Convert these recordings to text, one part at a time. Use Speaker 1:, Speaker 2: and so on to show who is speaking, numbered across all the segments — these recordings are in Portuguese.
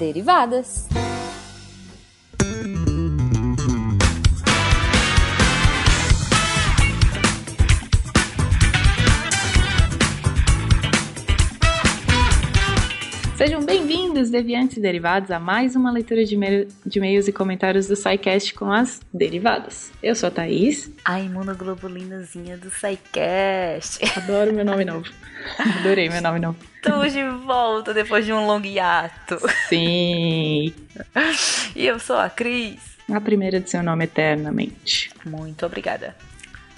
Speaker 1: Derivadas.
Speaker 2: Sejam bem-vindos, deviantes e derivados, a mais uma leitura de, e-mails e comentários do SciCast com as derivadas. Eu sou a Thaís.
Speaker 3: A imunoglobulinazinha do SciCast.
Speaker 2: Adoro meu nome novo. Adorei meu nome novo.
Speaker 3: Estamos de volta depois de um longo hiato.
Speaker 2: Sim.
Speaker 3: E eu sou a Cris.
Speaker 2: A primeira de seu nome eternamente.
Speaker 3: Muito obrigada.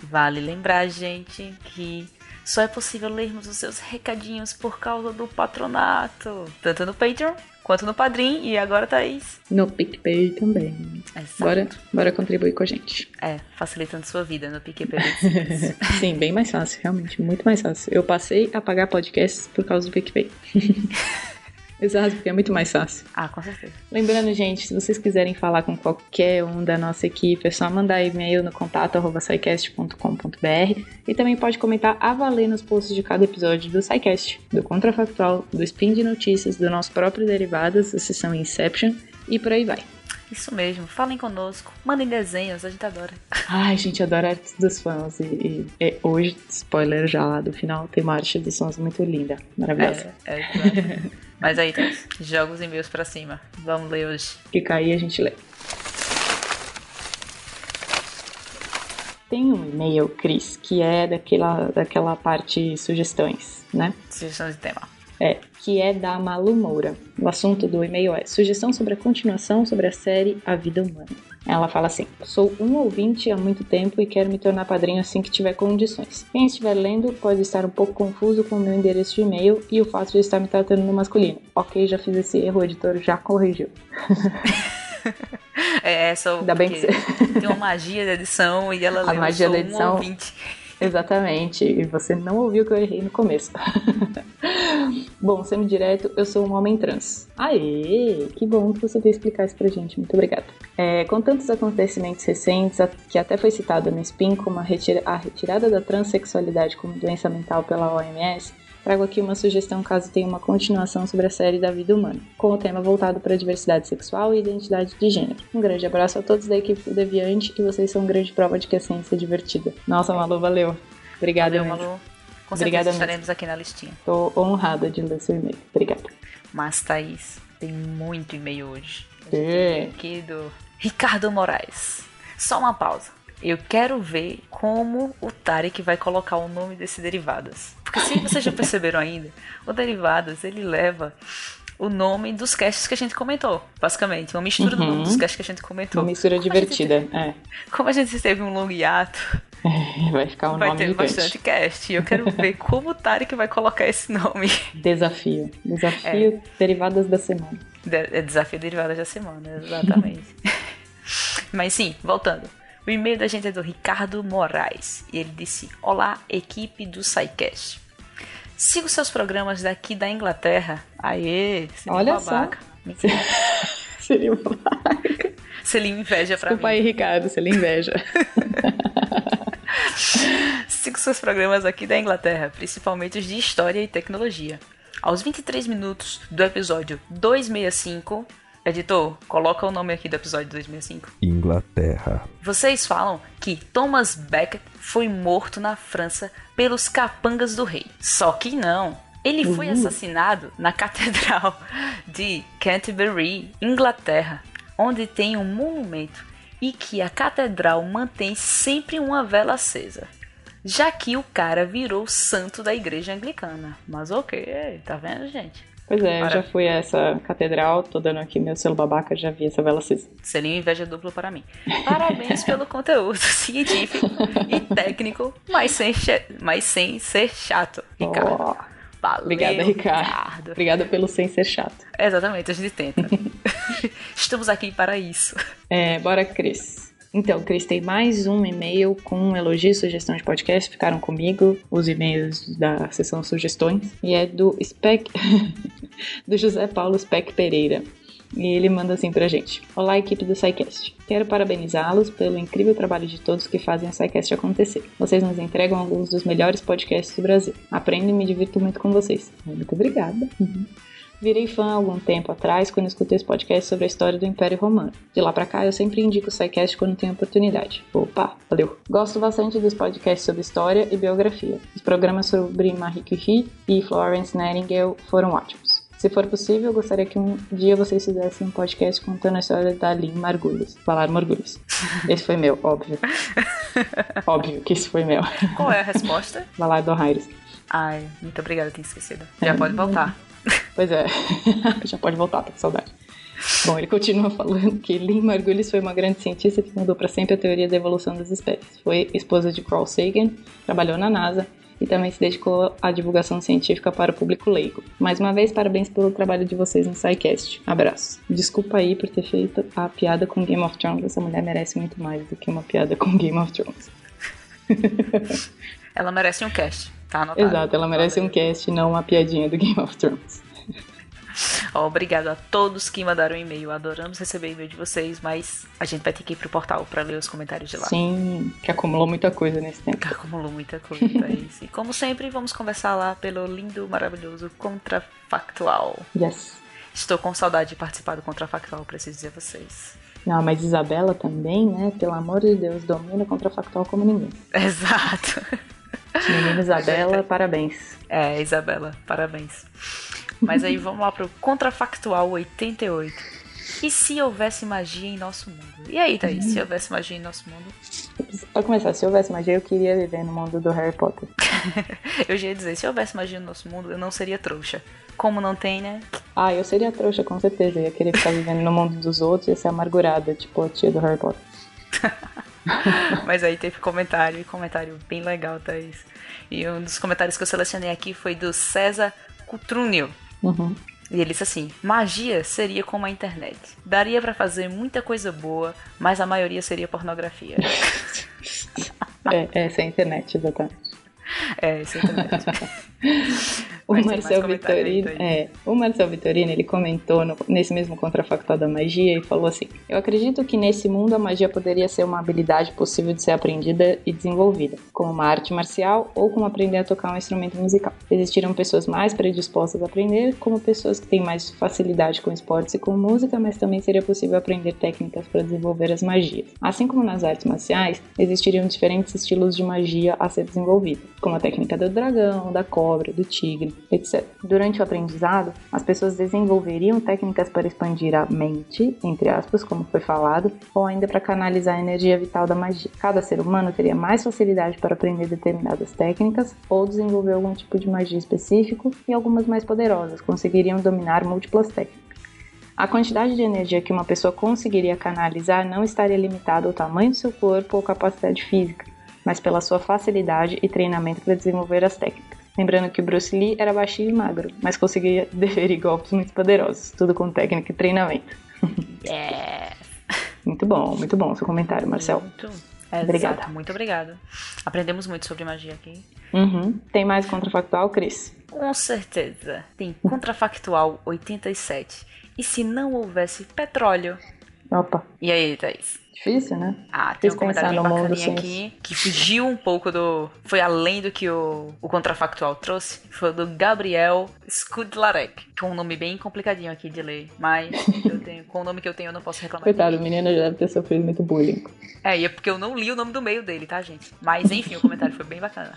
Speaker 3: Vale lembrar, gente, que só é possível lermos os seus recadinhos por causa do patronato. Tanto no Patreon quanto no Padrim e agora Thaís.
Speaker 2: No PicPay também.
Speaker 3: Exato.
Speaker 2: Bora, bora contribuir com a gente.
Speaker 3: É, facilitando sua vida no PicPay.
Speaker 2: Sim, bem mais fácil, realmente, muito mais fácil. Eu passei a pagar podcasts por causa do PicPay. Exato, porque é muito mais fácil.
Speaker 3: ah, com certeza.
Speaker 2: Lembrando, gente, se vocês quiserem falar com qualquer um da nossa equipe, é só mandar e-mail no contato arroba scicast.com.br e também pode comentar a valer nos posts de cada episódio do SciCast, do Contrafactual, do Spin de Notícias, do nosso próprio Derivadas, a sessão Inception e por aí vai.
Speaker 3: Isso mesmo, falem conosco, mandem desenhos, a gente adora.
Speaker 2: Ai, gente, adoro artes dos fãs e, e- e hoje, spoiler já lá do final, tem uma arte dos fãs muito linda, maravilhosa.
Speaker 3: É, é. Mas aí, Thaís, joga os e-mails pra cima. Vamos ler hoje.
Speaker 2: que cair a gente lê. Tem um e-mail, Cris, que é daquela, daquela parte sugestões, né?
Speaker 3: Sugestão de tema.
Speaker 2: É, que é da Malu Moura. O assunto do e-mail é sugestão sobre a continuação sobre a série A Vida Humana. Ela fala assim: Sou um ouvinte há muito tempo e quero me tornar padrinho assim que tiver condições. Quem estiver lendo pode estar um pouco confuso com o meu endereço de e-mail e o fato de estar me tratando no masculino. Ok, já fiz esse erro, o editor já corrigiu.
Speaker 3: É, é só
Speaker 2: Ainda bem que
Speaker 3: tem uma magia da edição e ela
Speaker 2: A
Speaker 3: leu
Speaker 2: magia da
Speaker 3: um
Speaker 2: edição.
Speaker 3: ouvinte.
Speaker 2: Exatamente, e você não ouviu que eu errei no começo. bom, sendo direto, eu sou um homem trans. Aê, que bom que você veio explicar isso pra gente, muito obrigada. É, com tantos acontecimentos recentes, que até foi citado no SPIN como a, retira- a retirada da transexualidade como doença mental pela OMS, trago aqui uma sugestão caso tenha uma continuação sobre a série da vida humana, com o tema voltado para a diversidade sexual e identidade de gênero. Um grande abraço a todos da equipe do Deviante e vocês são grande prova de que a ciência é divertida. Nossa, Malu, valeu. Obrigada,
Speaker 3: Valeu. Malu. Com
Speaker 2: Obrigada
Speaker 3: certeza estaremos aqui na listinha.
Speaker 2: Tô honrada de ler seu e-mail. Obrigada.
Speaker 3: Mas, Thaís, tem muito e-mail hoje. A gente
Speaker 2: É.
Speaker 3: tem aqui do Ricardo Moraes. Só uma pausa. Eu quero ver como o Tarek vai colocar o nome desse Derivadas. Porque se vocês já perceberam ainda, o Derivadas, ele leva o nome dos casts que a gente comentou, basicamente. Uma mistura do
Speaker 2: Uhum.
Speaker 3: nome dos casts que a gente comentou.
Speaker 2: Uma mistura
Speaker 3: Como a gente
Speaker 2: divertida. É.
Speaker 3: Como a gente teve um longo hiato,
Speaker 2: Vai ficar um
Speaker 3: vai
Speaker 2: nome
Speaker 3: ter
Speaker 2: gigante.
Speaker 3: bastante cast. E eu quero ver como o Tarek vai colocar esse nome.
Speaker 2: Desafio. Desafio derivadas da semana.
Speaker 3: De- É desafio derivado da semana, exatamente. Mas sim, voltando. O e-mail da gente é do Ricardo Moraes. E ele disse: Olá, equipe do SciCast. Sigo seus programas daqui da Inglaterra. Aê, seria
Speaker 2: Olha
Speaker 3: babaca.
Speaker 2: Seria uma.
Speaker 3: Seria inveja pra
Speaker 2: Desculpa
Speaker 3: mim.
Speaker 2: aí, Ricardo, se ele inveja.
Speaker 3: Sigo seus programas aqui da Inglaterra, principalmente os de história e tecnologia. Aos 23 minutos do episódio 265, editor, coloca o nome aqui do episódio 265.
Speaker 4: Inglaterra.
Speaker 3: Vocês falam que Thomas Becket foi morto na França pelos capangas do rei. Só que não. Ele foi assassinado na Catedral de Canterbury, Inglaterra, onde tem um monumento e que a catedral mantém sempre uma vela acesa. Já que o cara virou santo da igreja anglicana. Mas ok, tá vendo, gente?
Speaker 2: Pois é, eu já fui a essa catedral, tô dando aqui meu selo babaca, já vi essa vela.
Speaker 3: Seria uma inveja dupla para mim. Parabéns pelo conteúdo científico e técnico, mas sem, mas sem ser chato, Ricardo.
Speaker 2: Ó,
Speaker 3: Valeu,
Speaker 2: Obrigada, Ricardo. Obrigada pelo sem ser chato.
Speaker 3: Exatamente, a gente tenta. Estamos aqui para isso.
Speaker 2: É, bora, Cris. Então, Cris, mais um e-mail com elogio e sugestão de podcast. Ficaram comigo os e-mails da sessão sugestões. E é do Spec... do José Paulo Spec Pereira. E ele manda assim pra gente. Olá, equipe do SciCast. Quero parabenizá-los pelo incrível trabalho de todos que fazem o SciCast acontecer. Vocês nos entregam alguns dos melhores podcasts do Brasil. Aprendo e me divirto muito com vocês. Muito obrigada. Uhum. Virei fã há algum tempo atrás quando escutei esse podcast sobre a história do Império Romano. De lá pra cá, eu sempre indico o SciCast quando tenho oportunidade. Opa, valeu! Gosto bastante dos podcasts sobre história e biografia. Os programas sobre Marie Curie e Florence Nightingale foram ótimos. Se for possível, eu gostaria que um dia vocês fizessem um podcast contando a história da Lynn Margulis. Falar Margulis. Esse foi meu, óbvio. óbvio que esse foi meu.
Speaker 3: Qual é a resposta?
Speaker 2: Valar do Aires.
Speaker 3: Ai, muito obrigada, tinha esquecido. Já pode voltar.
Speaker 2: Pois é, já pode voltar, tô com saudade. Bom, ele continua falando que Lynn Margulis foi uma grande cientista que mudou para sempre a teoria da evolução das espécies. Foi esposa de Carl Sagan, trabalhou na NASA e também se dedicou à divulgação científica para o público leigo. Mais uma vez, parabéns pelo trabalho de vocês no SciCast. Abraço. Desculpa aí por ter feito a piada com Game of Thrones. Essa mulher merece muito mais do que uma piada com Game of Thrones.
Speaker 3: ela merece um cast, tá anotado.
Speaker 2: Exato, ela merece um cast, não uma piadinha do Game of Thrones.
Speaker 3: Obrigado a todos que mandaram e-mail. Adoramos receber e-mail de vocês, mas a gente vai ter que ir pro portal para ler os comentários de lá.
Speaker 2: Sim, que acumulou muita coisa nesse tempo. Que
Speaker 3: acumulou muita coisa, é isso. E como sempre, vamos conversar lá pelo lindo, maravilhoso Contrafactual.
Speaker 2: Yes.
Speaker 3: Estou com saudade de participar do Contrafactual, preciso dizer a vocês.
Speaker 2: Não, mas Isabela também, né? Pelo amor de Deus, domina o Contrafactual como ninguém.
Speaker 3: Exato.
Speaker 2: Menina Isabela, parabéns.
Speaker 3: É, Isabela, parabéns. Mas aí vamos lá pro Contrafactual 88. E se houvesse magia em nosso mundo? E aí, Thaís, se houvesse magia em nosso mundo?
Speaker 2: Pra começar, se houvesse magia, eu queria viver no mundo do Harry Potter.
Speaker 3: eu já ia dizer, se houvesse magia no nosso mundo, eu não seria trouxa. Como não tem, né?
Speaker 2: Ah, eu seria trouxa, com certeza. Eu ia querer ficar vivendo no mundo dos outros e ser amargurada, tipo a tia do Harry Potter.
Speaker 3: Mas aí teve comentário, e comentário bem legal, Thaís. E um dos comentários que eu selecionei aqui foi do César Cutrúnio.
Speaker 2: Uhum.
Speaker 3: E ele disse assim: magia seria como a internet. Daria para fazer muita coisa boa, mas a maioria seria pornografia.
Speaker 2: é, essa é a internet, exatamente.
Speaker 3: É, isso é internet.
Speaker 2: o Marcel Vittorino, é, o Marcel Vittorino, ele comentou no, nesse mesmo contrafactual da magia e falou assim: "Eu acredito que nesse mundo a magia poderia ser uma habilidade possível de ser aprendida e desenvolvida, como uma arte marcial ou como aprender a tocar um instrumento musical. Existiram pessoas mais predispostas a aprender, como pessoas que têm mais facilidade com esportes e com música, mas também seria possível aprender técnicas para desenvolver as magias. Assim como nas artes marciais, existiriam diferentes estilos de magia a ser desenvolvidos, como a técnica do dragão, da cobra cobra, do tigre, etc. Durante o aprendizado, as pessoas desenvolveriam técnicas para expandir a mente, entre aspas, como foi falado, ou ainda para canalizar a energia vital da magia. Cada ser humano teria mais facilidade para aprender determinadas técnicas ou desenvolver algum tipo de magia específico e algumas mais poderosas conseguiriam dominar múltiplas técnicas. A quantidade de energia que uma pessoa conseguiria canalizar não estaria limitada ao tamanho do seu corpo ou capacidade física, mas pela sua facilidade e treinamento para desenvolver as técnicas. Lembrando que o Bruce Lee era baixinho e magro, mas conseguia deferir golpes muito poderosos, tudo com técnica e treinamento.
Speaker 3: Yeah.
Speaker 2: Muito bom, muito bom seu comentário, Marcel.
Speaker 3: Muito. Obrigada. Muito obrigada. Aprendemos muito sobre magia aqui.
Speaker 2: Uhum. Tem mais contrafactual, Cris?
Speaker 3: Com certeza. Tem contrafactual 87. E se não houvesse petróleo?
Speaker 2: Opa.
Speaker 3: E aí, Thaís?
Speaker 2: Difícil, né?
Speaker 3: Ah, tem um comentário bem bacaninha aqui que fugiu um pouco do. Foi além do que o, o contrafactual trouxe. Foi do Gabriel Skudlarek, que é um nome bem complicadinho aqui de ler. Mas tenho, com o nome que eu tenho eu não posso reclamar.
Speaker 2: Coitado, o menino já deve ter sofrido muito bullying.
Speaker 3: É, e é porque eu não li o nome do meio dele, tá, gente? Mas enfim, o comentário foi bem bacana.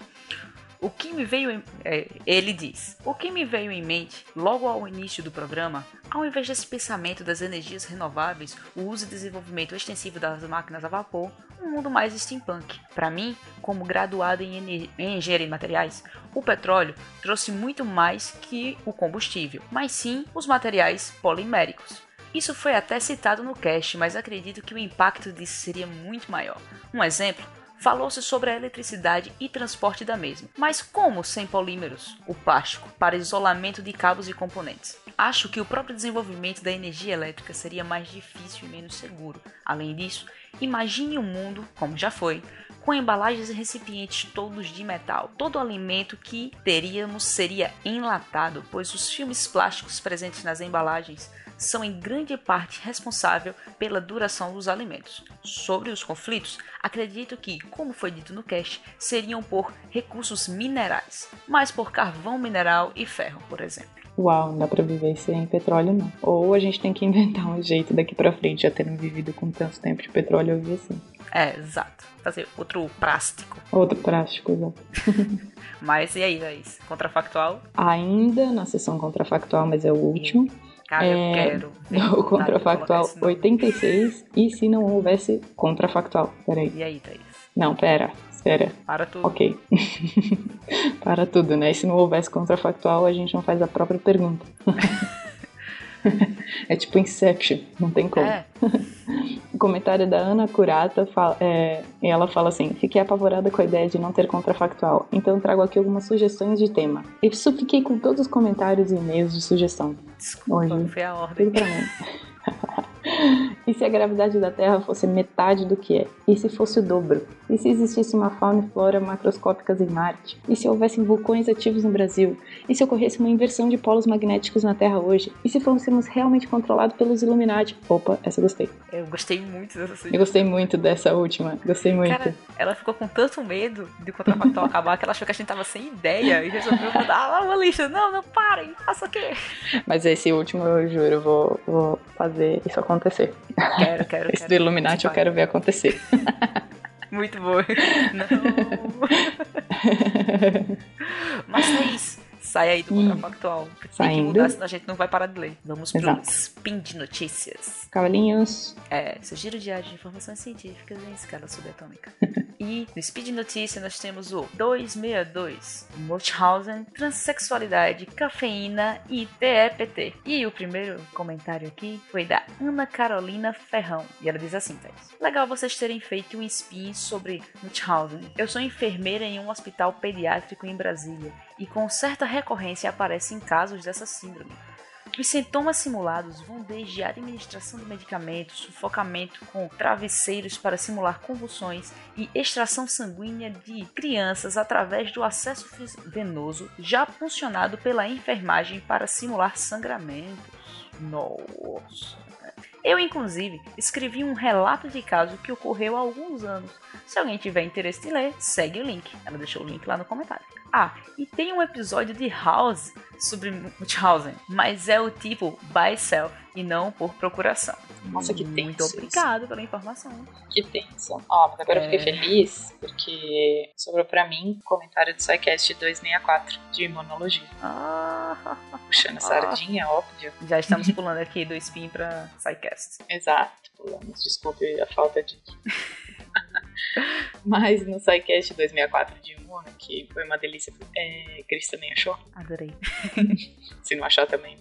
Speaker 3: O que me veio em, é, ele diz: O que me veio em mente logo ao início do programa, ao invés desse pensamento das energias renováveis, o uso e desenvolvimento extensivo das máquinas a vapor, um mundo mais steampunk. Para mim, como graduado em, em engenharia de materiais, o petróleo trouxe muito mais que o combustível, mas sim os materiais poliméricos. Isso foi até citado no cast, mas acredito que o impacto disso seria muito maior. Um exemplo falou-se sobre a eletricidade e transporte da mesma. Mas como sem polímeros, o plástico, para isolamento de cabos e componentes? Acho que o próprio desenvolvimento da energia elétrica seria mais difícil e menos seguro. Além disso, imagine um mundo, como já foi, com embalagens e recipientes todos de metal. Todo alimento que teríamos seria enlatado, pois os filmes plásticos presentes nas embalagens são em grande parte responsáveis pela duração dos alimentos. Sobre os conflitos, acredito que, como foi dito no cast, seriam por recursos minerais, mas por carvão mineral e ferro, por exemplo.
Speaker 2: uau, não dá pra viver sem petróleo, não. Ou a gente tem que inventar um jeito daqui pra frente, já tendo vivido com tanto tempo de petróleo, eu vi assim.
Speaker 3: É, exato. Fazer outro plástico.
Speaker 2: Outro plástico, exato.
Speaker 3: mas e aí, Thaís? Contrafactual?
Speaker 2: Ainda na sessão contrafactual, mas é o último.
Speaker 3: Cara, é, eu quero.
Speaker 2: O contrafactual 86. E se não houvesse contrafactual? Peraí.
Speaker 3: E aí, Thaís?
Speaker 2: Não, pera. Espera.
Speaker 3: Para tudo.
Speaker 2: Ok. Para tudo, né? E se não houvesse contrafactual, a gente não faz a própria pergunta. é tipo Inception, não tem como. É. o comentário da Ana Curata, fala, é, ela fala assim: Fiquei apavorada com a ideia de não ter contrafactual, então trago aqui algumas sugestões de tema. E fiquei com todos os comentários e e-mails de sugestão.
Speaker 3: Desculpa, Hoje, foi a ordem.
Speaker 2: Tudo pra mim. E se a gravidade da Terra fosse metade do que é? E se fosse o dobro? E se existisse uma fauna e flora macroscópicas em Marte? E se houvessem vulcões ativos no Brasil? E se ocorresse uma inversão de polos magnéticos na Terra hoje? E se fôssemos realmente controlados pelos Illuminati? Opa, essa eu gostei.
Speaker 3: Eu gostei muito dessa
Speaker 2: Eu gostei muito dessa última. Gostei muito.
Speaker 3: Cara, ela ficou com tanto medo de o contrafactual acabar que ela achou que a gente tava sem ideia e resolveu mandar uma lista. Não, não, parem, faça o quê?
Speaker 2: Mas esse último, eu juro, eu vou, vou fazer isso acontecer.
Speaker 3: Quero, quero.
Speaker 2: Esse quero, do Illuminati eu quero ver acontecer.
Speaker 3: Muito bom. Não. Mas é isso. Sai aí do hum, contrafactual. Tem que mudar, senão a gente não vai parar de ler. Vamos Exato. pro Spin de Notícias.
Speaker 2: Cavalinhos.
Speaker 3: É, seu giro diário de informações científicas em escala subatômica. e no Speed Notícias nós temos o 262, Munchausen, Transsexualidade, Cafeína e TEPT. E o primeiro comentário aqui foi da Ana Carolina Ferrão. E ela diz assim, Thais. Legal vocês terem feito um spin sobre Munchausen. Eu sou enfermeira em um hospital pediátrico em Brasília e com certa recorrência aparecem casos dessa síndrome. Os sintomas simulados vão desde a administração de medicamentos, sufocamento com travesseiros para simular convulsões e extração sanguínea de crianças através do acesso venoso já funcionado pela enfermagem para simular sangramentos. Nossa! Eu, inclusive, escrevi um relato de caso que ocorreu há alguns anos. Se alguém tiver interesse em ler, segue o link. Ela deixou o link lá no comentário. Ah, e tem um episódio de House sobre Munchausen, mas é o tipo by self e não por procuração.
Speaker 2: Nossa, que tenso.
Speaker 3: Muito obrigado pela informação.
Speaker 2: Que tenso. Ó, mas agora é... eu fiquei é. feliz porque sobrou pra mim comentário do SciCast 264 de imunologia.
Speaker 3: Ah,
Speaker 2: Puxando ah, sardinha, óbvio.
Speaker 3: Já estamos pulando aqui do spin pra SciCast.
Speaker 2: Exato, pulamos. Desculpe a falta de. Mas no SciCast 264 de Que foi uma delícia, é, Cris também achou?
Speaker 3: Adorei.
Speaker 2: Se não achar também.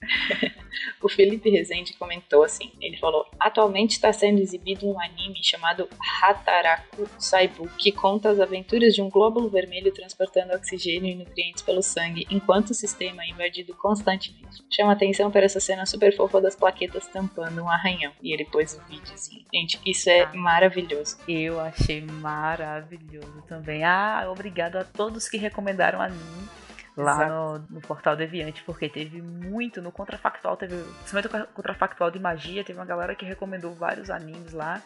Speaker 2: o Felipe Rezende comentou assim: ele falou, atualmente está sendo exibido um anime chamado Hataraku Saibu, que conta as aventuras de um glóbulo vermelho transportando oxigênio e nutrientes pelo sangue, enquanto o sistema é invadido constantemente. Chama atenção para essa cena super fofa das plaquetas tampando um arranhão. E ele pôs o um videozinho. Gente, isso é ah, maravilhoso.
Speaker 3: Eu achei maravilhoso também. Ah, obrigado a todos que recomendaram o anime lá no, no, portal Deviante, porque teve muito no Contrafactual, teve, principalmente o Contrafactual de Magia, teve uma galera que recomendou vários animes lá.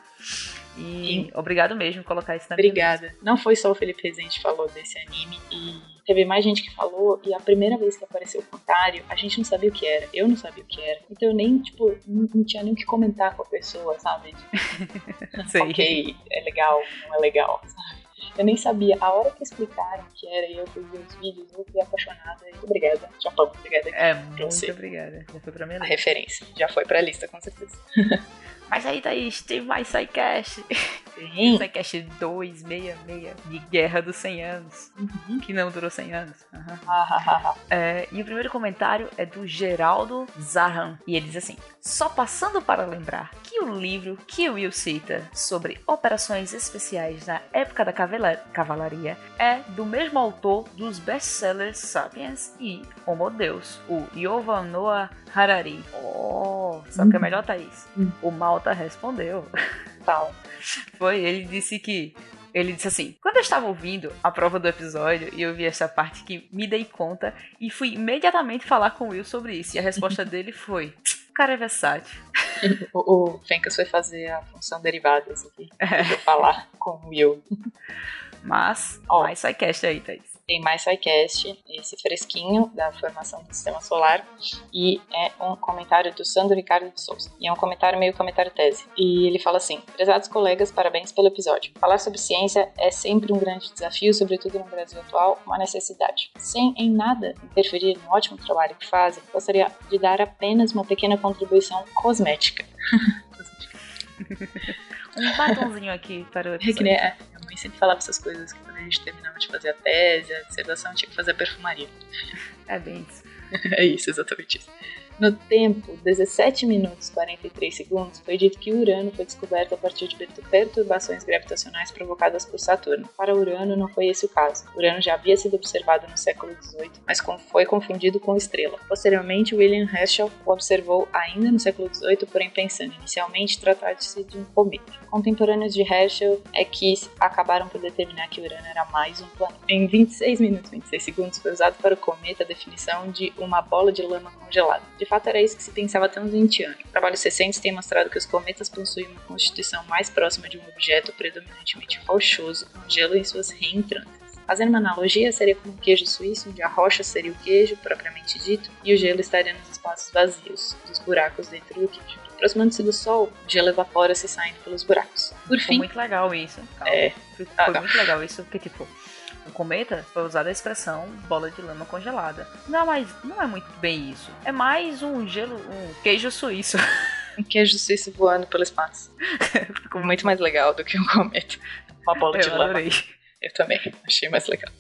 Speaker 3: E Sim. obrigado mesmo por colocar isso na
Speaker 2: Obrigada. Minha Não foi só o Felipe Rezende que falou desse anime, e teve mais gente que falou, e a primeira vez que apareceu o comentário, a gente não sabia o que era, eu não sabia o que era. Então eu nem, tipo, não, não tinha nem o que comentar com a pessoa, sabe? ok, é legal, não é legal, sabe? Eu nem sabia. A hora que explicaram que era eu fui ver os vídeos, eu fui apaixonada. Muito obrigada. Japão, obrigada.
Speaker 3: É, muito obrigada. Já foi pra minha
Speaker 2: lista. A referência. Já foi pra lista, com certeza.
Speaker 3: Mas aí, Thaís, teve mais SciCast.
Speaker 2: Sim.
Speaker 3: SciCast 266 de Guerra dos 100 Anos. Uhum. Que não durou 100 anos. Uhum. é, e o primeiro comentário é do Geraldo Zahan. E ele diz assim: Só passando para lembrar que o livro que Will cita sobre operações especiais na época da cavalaria é do mesmo autor dos best-sellers Sapiens e Homo Deus, o Yuval Noah Harari. Oh, sabe o que é melhor, Thaís? Uhum. O Malta respondeu.
Speaker 2: Tal.
Speaker 3: Foi, ele disse que ele disse assim: quando eu estava ouvindo a prova do episódio e eu vi essa parte que me dei conta e fui imediatamente falar com o Will sobre isso. E a resposta dele foi: o cara é versátil.
Speaker 2: o, o Fencas foi fazer a função derivada aqui. É. Falar com o Will.
Speaker 3: Mas, oh. mais SciCast aí, Thaís.
Speaker 2: tem mais SciCast, esse fresquinho da formação do sistema solar, e é um comentário do Sandro Ricardo de Souza. E é um comentário meio comentário tese. E ele fala assim: Prezados colegas, parabéns pelo episódio. Falar sobre ciência é sempre um grande desafio, sobretudo no Brasil atual, uma necessidade. Sem em nada interferir no ótimo trabalho que fazem, gostaria de dar apenas uma pequena contribuição cosmética.
Speaker 3: um batonzinho aqui para o episódio.
Speaker 2: É, é, minha mãe sempre falava essas coisas que quando a gente terminava de fazer a tese, a dissertação, tinha que fazer a perfumaria.
Speaker 3: É bem isso.
Speaker 2: é isso, exatamente isso. No tempo 17 minutos 43 segundos, foi dito que Urano foi descoberto a partir de perturbações gravitacionais provocadas por Saturno. Para Urano não foi esse o caso. Urano já havia sido observado no século XVIII, mas foi confundido com estrela. Posteriormente, William Herschel o observou ainda no século XVIII, porém pensando inicialmente tratar-se de um cometa. Contemporâneos de Herschel é que acabaram por determinar que Urano era mais um planeta. Em 26 minutos e 26 segundos foi usado para o cometa a definição de uma bola de lama congelada. De fato, era isso que se pensava até uns 20 anos. Trabalhos recentes têm mostrado que os cometas possuem uma constituição mais próxima de um objeto predominantemente rochoso, com gelo em suas reentrantes. Fazendo uma analogia, seria como um queijo suíço, onde a rocha seria o queijo, propriamente dito, e o gelo estaria nos espaços vazios, dos buracos dentro do queijo. Aproximando-se do Sol, o gelo evapora-se saindo pelos buracos.
Speaker 3: Por fim... Foi muito legal isso. Calma. É... Foi, ah, muito legal isso, porque, tipo, o cometa foi usada a expressão bola de lama congelada. Não, mas não é muito bem isso. É mais um gelo, um queijo suíço.
Speaker 2: Um queijo suíço voando pelo espaço. Ficou muito mais legal do que um cometa. Uma bola Eu de adorei. lama. Eu também achei mais legal.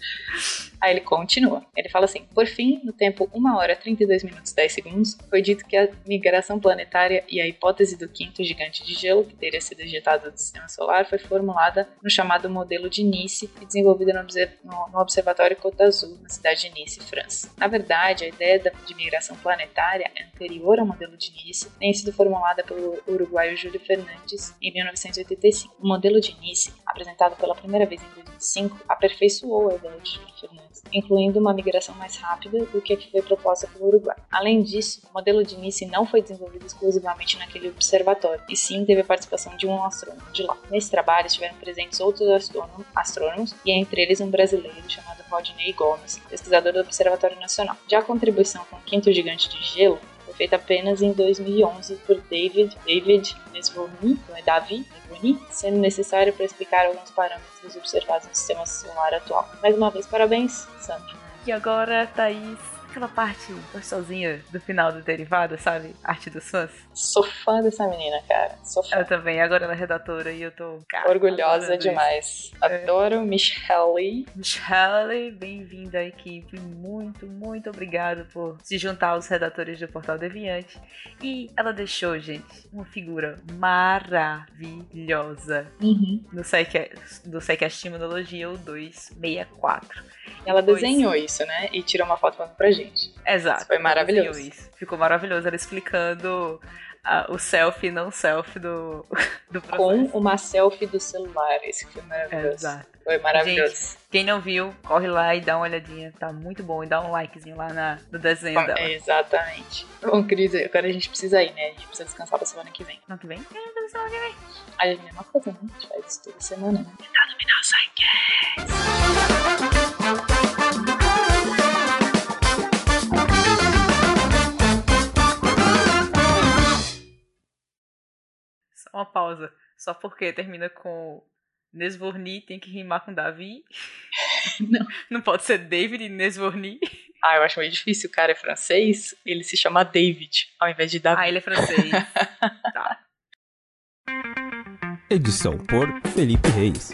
Speaker 2: Aí ele continua. Ele fala assim: Por fim, no tempo 1 hora 32 minutos 10 segundos, foi dito que a migração planetária e a hipótese do quinto gigante de gelo, que teria sido ejetado do sistema solar, foi formulada no chamado modelo de Nice e desenvolvida no, Observatório Côte Azul, na cidade de Nice, França. Na verdade, a ideia de migração planetária é anterior ao modelo de Nice, tem sido formulada pelo uruguaio Júlio Fernandes em 1985. O modelo de Nice, apresentado pela primeira vez em 2005, 2005 aperfeiçoou a ideia de Júlio Fernandes, incluindo uma migração mais rápida do que a que foi proposta pelo Uruguai. Além disso, o modelo de Nice não foi desenvolvido exclusivamente naquele observatório, e sim teve a participação de um astrônomo de lá. Nesse trabalho estiveram presentes outros astrônomos, e entre eles um brasileiro chamado Rodney Gomes, pesquisador do Observatório Nacional. Já a contribuição com o quinto gigante de gelo feita apenas em 2011 por David, David Nesvorny, não é Davi Nesvorny, sendo necessário para explicar alguns parâmetros observados no sistema solar atual. Mais uma vez, parabéns, Sandra.
Speaker 3: E agora, Thaís, aquela parte gostosinha do final do derivado, sabe? Arte dos fãs.
Speaker 2: Sou fã dessa menina, cara. Sou fã.
Speaker 3: Eu também, agora ela é redatora e eu tô.
Speaker 2: Cara, Orgulhosa demais. É. Adoro é. Michelle.
Speaker 3: Michelle, bem-vinda à equipe. Muito, muito obrigado por se juntar aos redatores do Portal Deviante. E ela deixou, gente, uma figura maravilhosa
Speaker 2: uhum.
Speaker 3: no do SciCast Imunologia, o 264.
Speaker 2: Ela desenhou isso, né? E tirou uma foto pra gente.
Speaker 3: Exato. Isso
Speaker 2: foi maravilhoso. Isso.
Speaker 3: Ficou maravilhoso. Ela explicando uh, o selfie e não selfie do, do.
Speaker 2: Com uma selfie do celular. Esse foi maravilhoso. Exato. Foi maravilhoso. Gente,
Speaker 3: quem não viu, corre lá e dá uma olhadinha. Tá muito bom. E dá um likezinho lá na, no desenho Bom, dela.
Speaker 2: Exatamente. Bom, Cris, agora a gente precisa ir, né? A gente precisa descansar pra semana que vem.
Speaker 3: Semana que vem? É, semana que vem.
Speaker 2: A gente é uma coisa, né? A gente faz isso toda semana, né?
Speaker 3: Tá no Final uma pausa. Só porque termina com Nesvorni tem que rimar com Davi.
Speaker 2: Não.
Speaker 3: Não pode ser David Nesvorni.
Speaker 2: Ah, eu acho meio difícil. O cara é francês, ele se chama David, ao invés de Davi.
Speaker 3: Ah, ele é francês. tá.
Speaker 1: Edição por Felipe Reis.